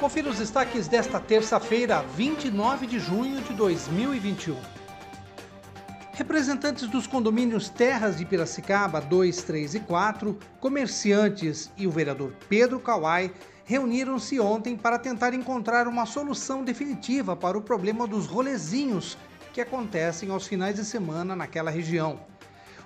Confira os destaques desta terça-feira, 29 de junho de 2021. Representantes dos condomínios Terras de Piracicaba 2, 3 e 4, comerciantes e o vereador Pedro Kawai reuniram-se ontem para tentar encontrar uma solução definitiva para o problema dos rolezinhos que acontecem aos finais de semana naquela região.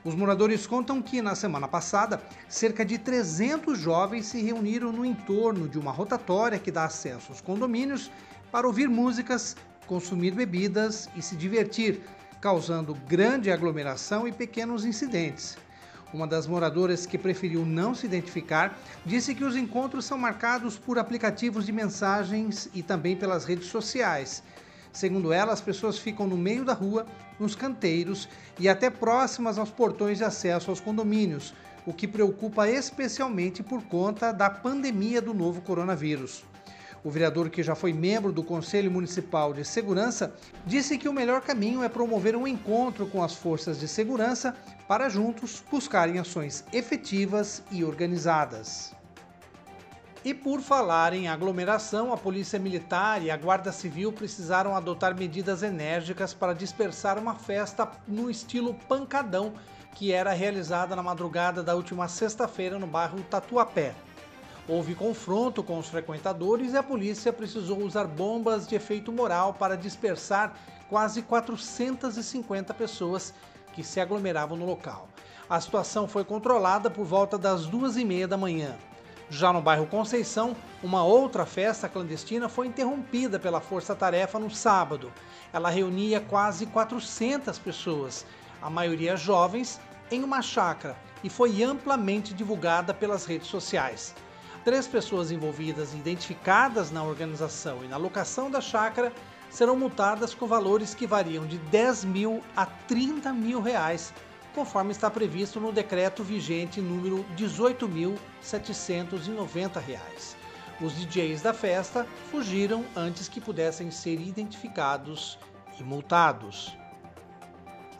Os moradores contam que, na semana passada, cerca de 300 jovens se reuniram no entorno de uma rotatória que dá acesso aos condomínios para ouvir músicas, consumir bebidas e se divertir, causando grande aglomeração e pequenos incidentes. Uma das moradoras que preferiu não se identificar disse que os encontros são marcados por aplicativos de mensagens e também pelas redes sociais Segundo ela, as pessoas ficam no meio da rua, nos canteiros e até próximas aos portões de acesso aos condomínios, o que preocupa especialmente por conta da pandemia do novo coronavírus. O vereador, que já foi membro do Conselho Municipal de Segurança, disse que o melhor caminho é promover um encontro com as forças de segurança para juntos buscarem ações efetivas e organizadas. E por falar em aglomeração, a Polícia Militar e a Guarda Civil precisaram adotar medidas enérgicas para dispersar uma festa no estilo pancadão que era realizada na madrugada da última sexta-feira no bairro Tatuapé. Houve confronto com os frequentadores e a polícia precisou usar bombas de efeito moral para dispersar quase 450 pessoas que se aglomeravam no local. A situação foi controlada por volta das duas e meia da manhã. Já no bairro Conceição, uma outra festa clandestina foi interrompida pela Força Tarefa no sábado. Ela reunia quase 400 pessoas, a maioria jovens, em uma chácara e foi amplamente divulgada pelas redes sociais. Três pessoas envolvidas identificadas na organização e na locação da chácara serão multadas com valores que variam de 10 mil a 30 mil reais conforme está previsto no decreto vigente número 18.790. Os DJs da festa fugiram antes que pudessem ser identificados e multados.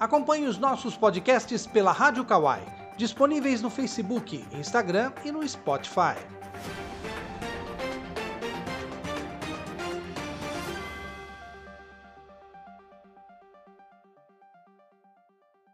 Acompanhe os nossos podcasts pela Rádio Kawai, disponíveis no Facebook, Instagram e no Spotify.